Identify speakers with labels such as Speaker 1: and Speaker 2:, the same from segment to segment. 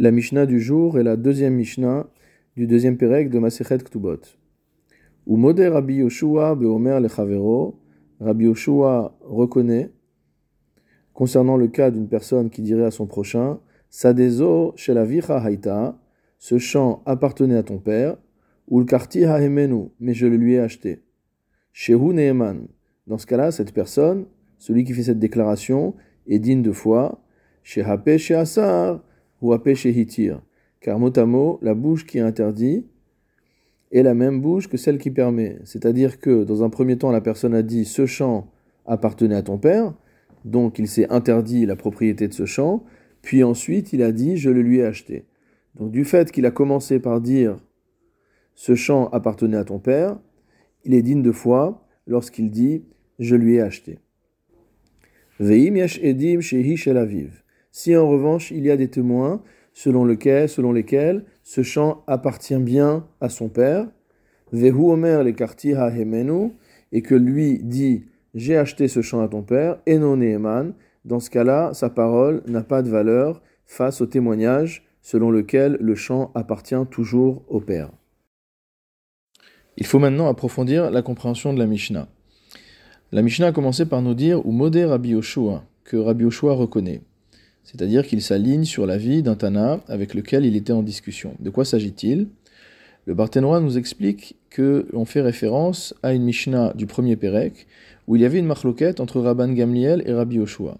Speaker 1: La Mishnah du jour est la deuxième Mishnah du deuxième Pérec de Masechet Ktubot. Ou Mode Rabbi Yoshua Beomer Lechavero, Rabbi Yoshua reconnaît, concernant le cas d'une personne qui dirait à son prochain, Sadezo chez la Vicha Haïta, ce champ appartenait à ton père, ou le Karti Hahemenu, mais je le lui ai acheté. Shehu Neeman. Dans ce cas-là, cette personne, celui qui fait cette déclaration, est digne de foi, chez Hape chez Asar, ou Hitir. Car mot à mot, la bouche qui interdit est la même bouche que celle qui permet. C'est-à-dire que, dans un premier temps, la personne a dit ce champ appartenait à ton père, donc il s'est interdit la propriété de ce champ, puis ensuite il a dit je le lui ai acheté. Donc du fait qu'il a commencé par dire ce champ appartenait à ton père, il est digne de foi lorsqu'il dit je lui ai acheté. Veim edim shehi shel. Si en revanche il y a des témoins selon, selon lesquels ce champ appartient bien à son père, vehu omer le hemenu, et que lui dit j'ai acheté ce champ à ton père, et dans ce cas-là, sa parole n'a pas de valeur face au témoignage selon lequel le champ appartient toujours au père. Il faut maintenant approfondir la compréhension de la Mishnah. La Mishnah a commencé par nous dire ou Rabbi Yoshua, que Rabbi Yoshua reconnaît. C'est-à-dire qu'il s'aligne sur la vie d'un Tana avec lequel il était en discussion. De quoi s'agit-il? Le Barthénois nous explique qu'on fait référence à une Mishnah du premier Pérec, où il y avait une marloquette entre Rabban Gamliel et Rabbi Yoshua.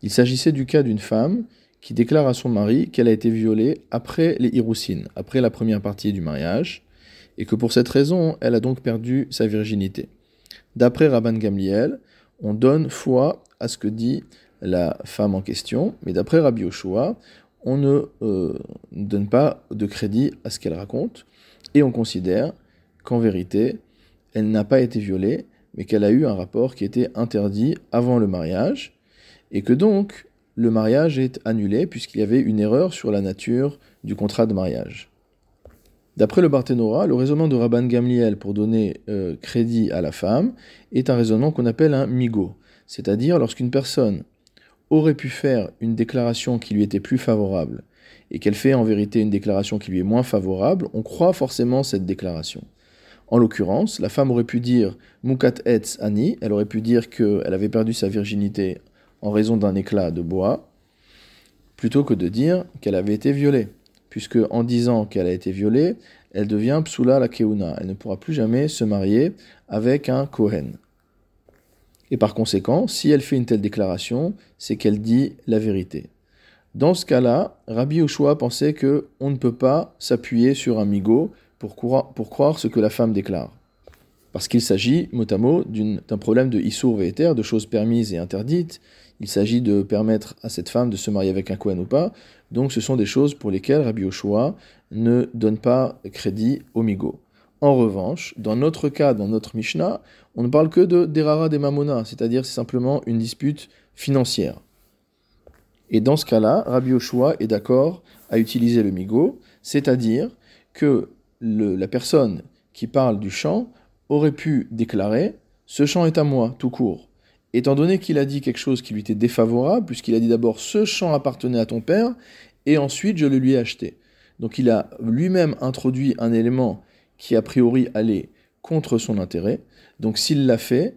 Speaker 1: Il s'agissait du cas d'une femme qui déclare à son mari qu'elle a été violée après les Hiroussines, après la première partie du mariage, et que pour cette raison, elle a donc perdu sa virginité. D'après Rabban Gamliel, on donne foi à ce que dit la femme en question, mais d'après Rabbi Yoshua, on ne euh, donne pas de crédit à ce qu'elle raconte, et on considère qu'en vérité, elle n'a pas été violée, mais qu'elle a eu un rapport qui était interdit avant le mariage, et que donc le mariage est annulé puisqu'il y avait une erreur sur la nature du contrat de mariage. D'après le Barthénora, le raisonnement de Rabban Gamliel pour donner euh, crédit à la femme est un raisonnement qu'on appelle un migo, c'est-à-dire lorsqu'une personne aurait pu faire une déclaration qui lui était plus favorable et qu'elle fait en vérité une déclaration qui lui est moins favorable, on croit forcément cette déclaration. En l'occurrence, la femme aurait pu dire Mukat etz ani, elle aurait pu dire qu'elle avait perdu sa virginité en raison d'un éclat de bois, plutôt que de dire qu'elle avait été violée, puisque en disant qu'elle a été violée, elle devient psula la keuna, elle ne pourra plus jamais se marier avec un kohen. Et par conséquent, si elle fait une telle déclaration, c'est qu'elle dit la vérité. Dans ce cas-là, Rabbi Oshua pensait que on ne peut pas s'appuyer sur un migo pour croire, ce que la femme déclare. Parce qu'il s'agit, mot à mot, d'un problème de Issour Véter, de choses permises et interdites. Il s'agit de permettre à cette femme de se marier avec un Kohen ou pas. Donc ce sont des choses pour lesquelles Rabbi Oshua ne donne pas crédit au migo. En revanche, dans notre cas, dans notre Mishnah, on ne parle que de derara des mamona, c'est-à-dire c'est simplement une dispute financière. Et dans ce cas-là, Rabbi Yoshua est d'accord à utiliser le migo, c'est-à-dire que la personne qui parle du champ aurait pu déclarer ce champ est à moi, tout court. Étant donné qu'il a dit quelque chose qui lui était défavorable, puisqu'il a dit d'abord ce champ appartenait à ton père, et ensuite je le lui ai acheté. Donc il a lui-même introduit un élément qui a priori allait contre son intérêt. Donc s'il l'a fait,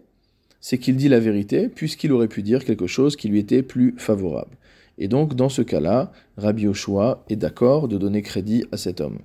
Speaker 1: c'est qu'il dit la vérité, puisqu'il aurait pu dire quelque chose qui lui était plus favorable. Et donc dans ce cas-là, Rabbi Yoshua est d'accord de donner crédit à cet homme.